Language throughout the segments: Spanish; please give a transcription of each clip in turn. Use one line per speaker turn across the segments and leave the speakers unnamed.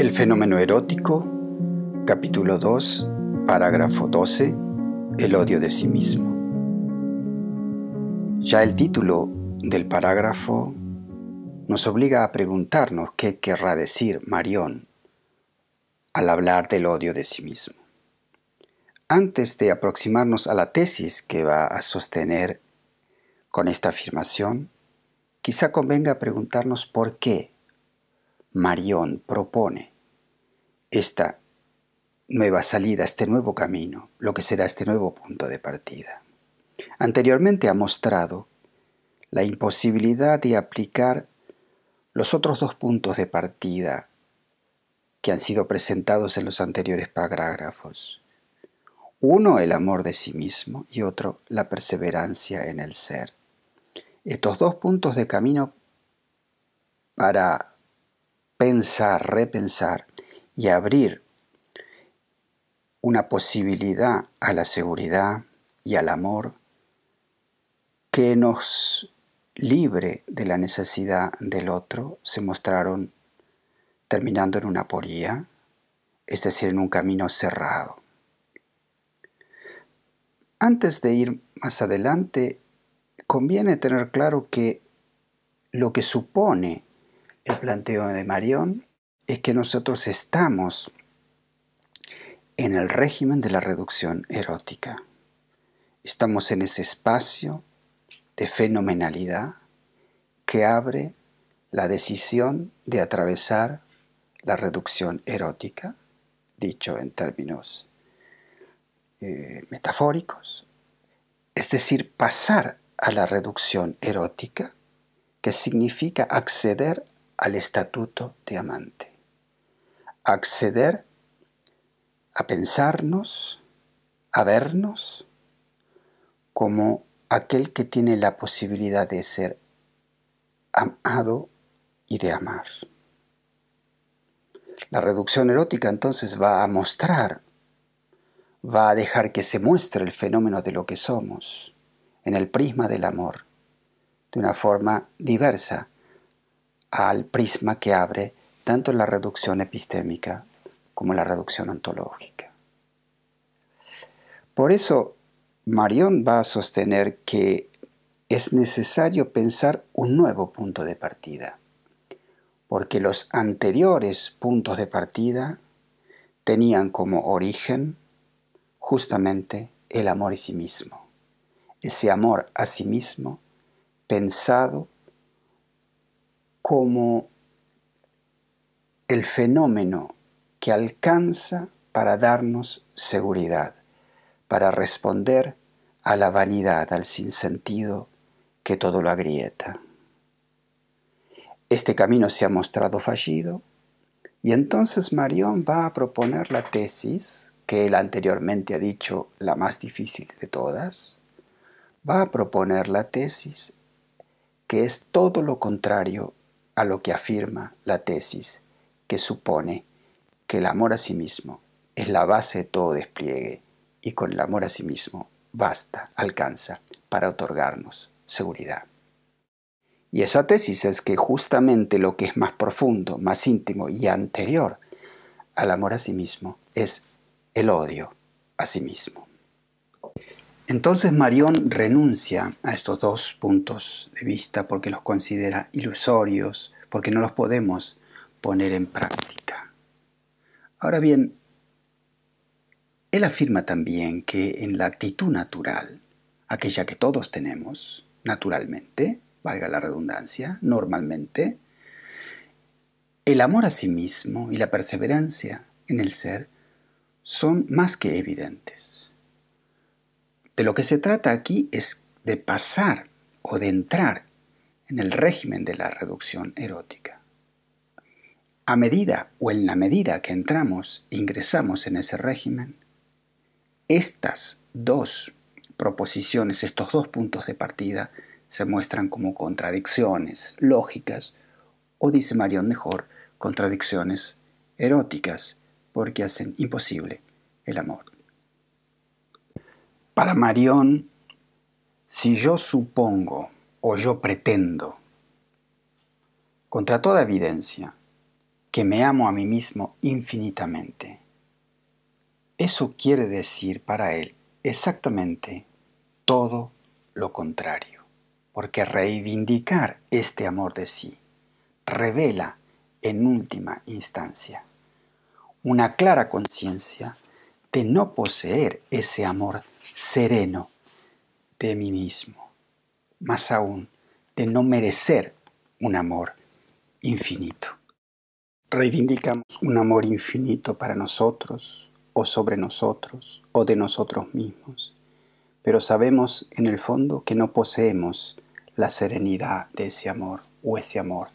El fenómeno erótico, capítulo 2, parágrafo 12, el odio de sí mismo. Ya el título del parágrafo nos obliga a preguntarnos qué querrá decir Marión al hablar del odio de sí mismo. Antes de aproximarnos a la tesis que va a sostener con esta afirmación, quizá convenga preguntarnos por qué Marión propone esta nueva salida, este nuevo camino, lo que será este nuevo punto de partida. Anteriormente ha mostrado la imposibilidad de aplicar los otros dos puntos de partida que han sido presentados en los anteriores parágrafos. Uno, el amor de sí mismo y otro, la perseverancia en el ser. Estos dos puntos de camino para pensar, repensar y abrir una posibilidad a la seguridad y al amor que nos libre de la necesidad del otro, se mostraron terminando en una poría, es decir, en un camino cerrado. Antes de ir más adelante, conviene tener claro que lo que supone el planteo de Marión es que nosotros estamos en el régimen de la reducción erótica. Estamos en ese espacio de fenomenalidad que abre la decisión de atravesar la reducción erótica, dicho en términos eh, metafóricos, es decir, pasar a la reducción erótica, que significa acceder al estatuto de amante. Acceder a pensarnos, a vernos como aquel que tiene la posibilidad de ser amado y de amar. La reducción erótica entonces va a mostrar, va a dejar que se muestre el fenómeno de lo que somos en el prisma del amor, de una forma diversa al prisma que abre tanto la reducción epistémica como la reducción ontológica. Por eso, Marión va a sostener que es necesario pensar un nuevo punto de partida, porque los anteriores puntos de partida tenían como origen justamente el amor a sí mismo, ese amor a sí mismo pensado como el fenómeno que alcanza para darnos seguridad, para responder a la vanidad, al sinsentido que todo lo agrieta. Este camino se ha mostrado fallido y entonces Marión va a proponer la tesis que él anteriormente ha dicho la más difícil de todas, va a proponer la tesis que es todo lo contrario a lo que afirma la tesis, que supone que el amor a sí mismo es la base de todo despliegue y con el amor a sí mismo basta, alcanza para otorgarnos seguridad. Y esa tesis es que justamente lo que es más profundo, más íntimo y anterior al amor a sí mismo es el odio a sí mismo. Entonces Marión renuncia a estos dos puntos de vista porque los considera ilusorios, porque no los podemos poner en práctica. Ahora bien, él afirma también que en la actitud natural, aquella que todos tenemos, naturalmente, valga la redundancia, normalmente, el amor a sí mismo y la perseverancia en el ser son más que evidentes. De lo que se trata aquí es de pasar o de entrar en el régimen de la reducción erótica. A medida o en la medida que entramos ingresamos en ese régimen, estas dos proposiciones, estos dos puntos de partida, se muestran como contradicciones lógicas, o dice Marion mejor, contradicciones eróticas, porque hacen imposible el amor. Para Marión, si yo supongo o yo pretendo, contra toda evidencia, que me amo a mí mismo infinitamente. Eso quiere decir para él exactamente todo lo contrario, porque reivindicar este amor de sí revela en última instancia una clara conciencia de no poseer ese amor sereno de mí mismo, más aún de no merecer un amor infinito. Reivindicamos un amor infinito para nosotros o sobre nosotros o de nosotros mismos, pero sabemos en el fondo que no poseemos la serenidad de ese amor o ese amor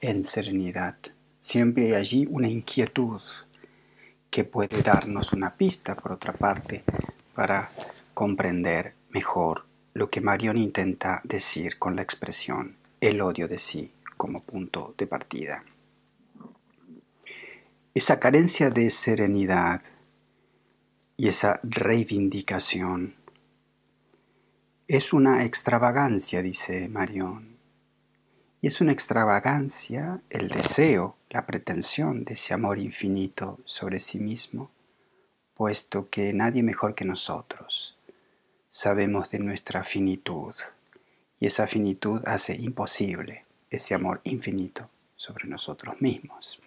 en serenidad. Siempre hay allí una inquietud que puede darnos una pista, por otra parte, para comprender mejor lo que Marion intenta decir con la expresión el odio de sí como punto de partida. Esa carencia de serenidad y esa reivindicación es una extravagancia, dice Marion. Y es una extravagancia el deseo, la pretensión de ese amor infinito sobre sí mismo, puesto que nadie mejor que nosotros sabemos de nuestra finitud, y esa finitud hace imposible ese amor infinito sobre nosotros mismos.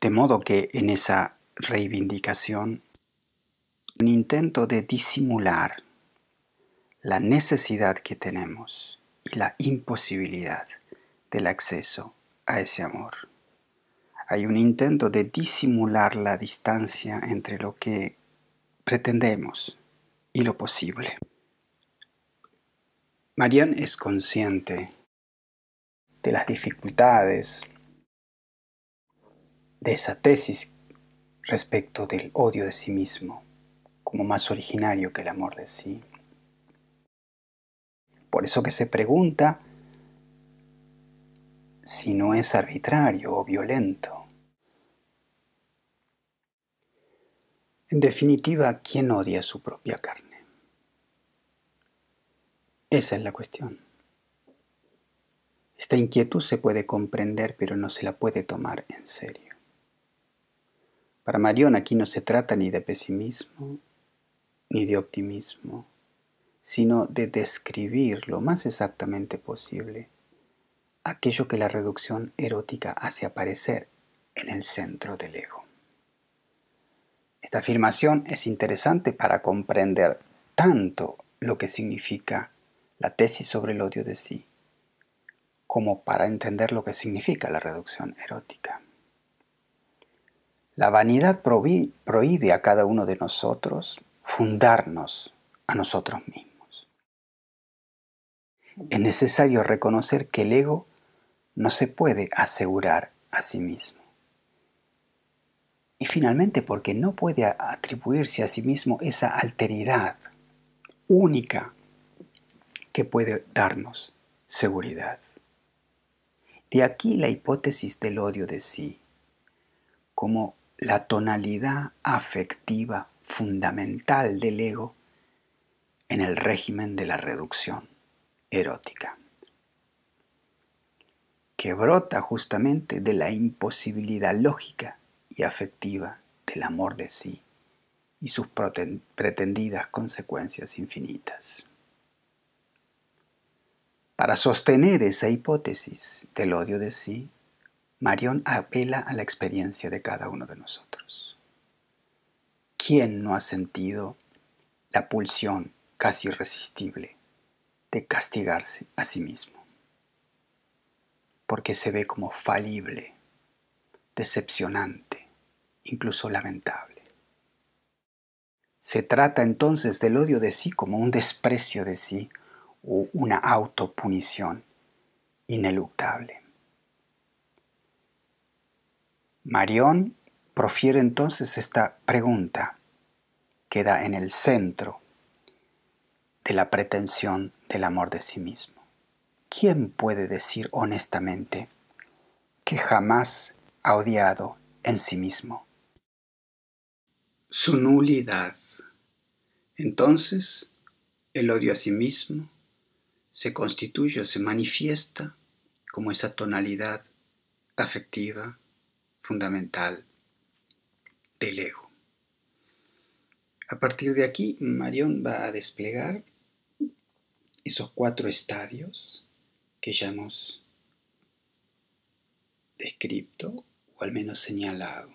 De modo que en esa reivindicación, un intento de disimular la necesidad que tenemos y la imposibilidad del acceso a ese amor. Hay un intento de disimular la distancia entre lo que pretendemos y lo posible. Marianne es consciente de las dificultades de esa tesis respecto del odio de sí mismo como más originario que el amor de sí. Por eso que se pregunta si no es arbitrario o violento. En definitiva, ¿quién odia su propia carne? Esa es la cuestión. Esta inquietud se puede comprender, pero no se la puede tomar en serio. Para Marión aquí no se trata ni de pesimismo, ni de optimismo, sino de describir lo más exactamente posible aquello que la reducción erótica hace aparecer en el centro del ego. Esta afirmación es interesante para comprender tanto lo que significa la tesis sobre el odio de sí, como para entender lo que significa la reducción erótica. La vanidad prohíbe a cada uno de nosotros fundarnos a nosotros mismos. Es necesario reconocer que el ego no se puede asegurar a sí mismo. Y finalmente porque no puede atribuirse a sí mismo esa alteridad única que puede darnos seguridad. De aquí la hipótesis del odio de sí, como la tonalidad afectiva fundamental del ego en el régimen de la reducción erótica, que brota justamente de la imposibilidad lógica y afectiva del amor de sí y sus pretendidas consecuencias infinitas. Para sostener esa hipótesis del odio de sí, Marión apela a la experiencia de cada uno de nosotros. ¿Quién no ha sentido la pulsión casi irresistible de castigarse a sí mismo? Porque se ve como falible, decepcionante, incluso lamentable. Se trata entonces del odio de sí como un desprecio de sí, o una autopunición ineluctable. Marión profiere entonces esta pregunta, que da en el centro de la pretensión del amor de sí mismo. ¿Quién puede decir honestamente que jamás ha odiado en sí mismo? Su nulidad. Entonces, el odio a sí mismo se constituye o se manifiesta como esa tonalidad afectiva fundamental del ego. A partir de aquí, Marión va a desplegar esos cuatro estadios que ya hemos descrito o al menos señalado.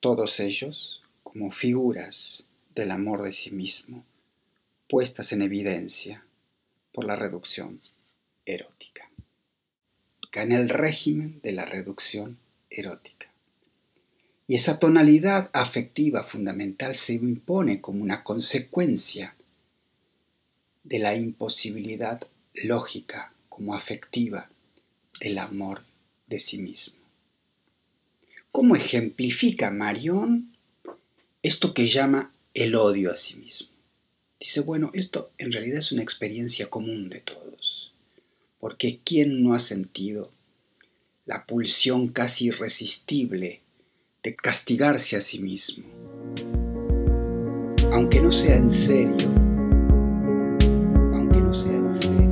Todos ellos como figuras del amor de sí mismo, puestas en evidencia por la reducción En el régimen de la reducción erótica. Y esa tonalidad afectiva fundamental se impone como una consecuencia de la imposibilidad lógica como afectiva del amor de sí mismo. ¿Cómo ejemplifica Marión esto que llama el odio a sí mismo? Dice, bueno, esto en realidad es una experiencia común de todos, porque ¿quién no ha sentido la pulsión casi irresistible de castigarse a sí mismo? Aunque no sea en serio, aunque no sea en serio.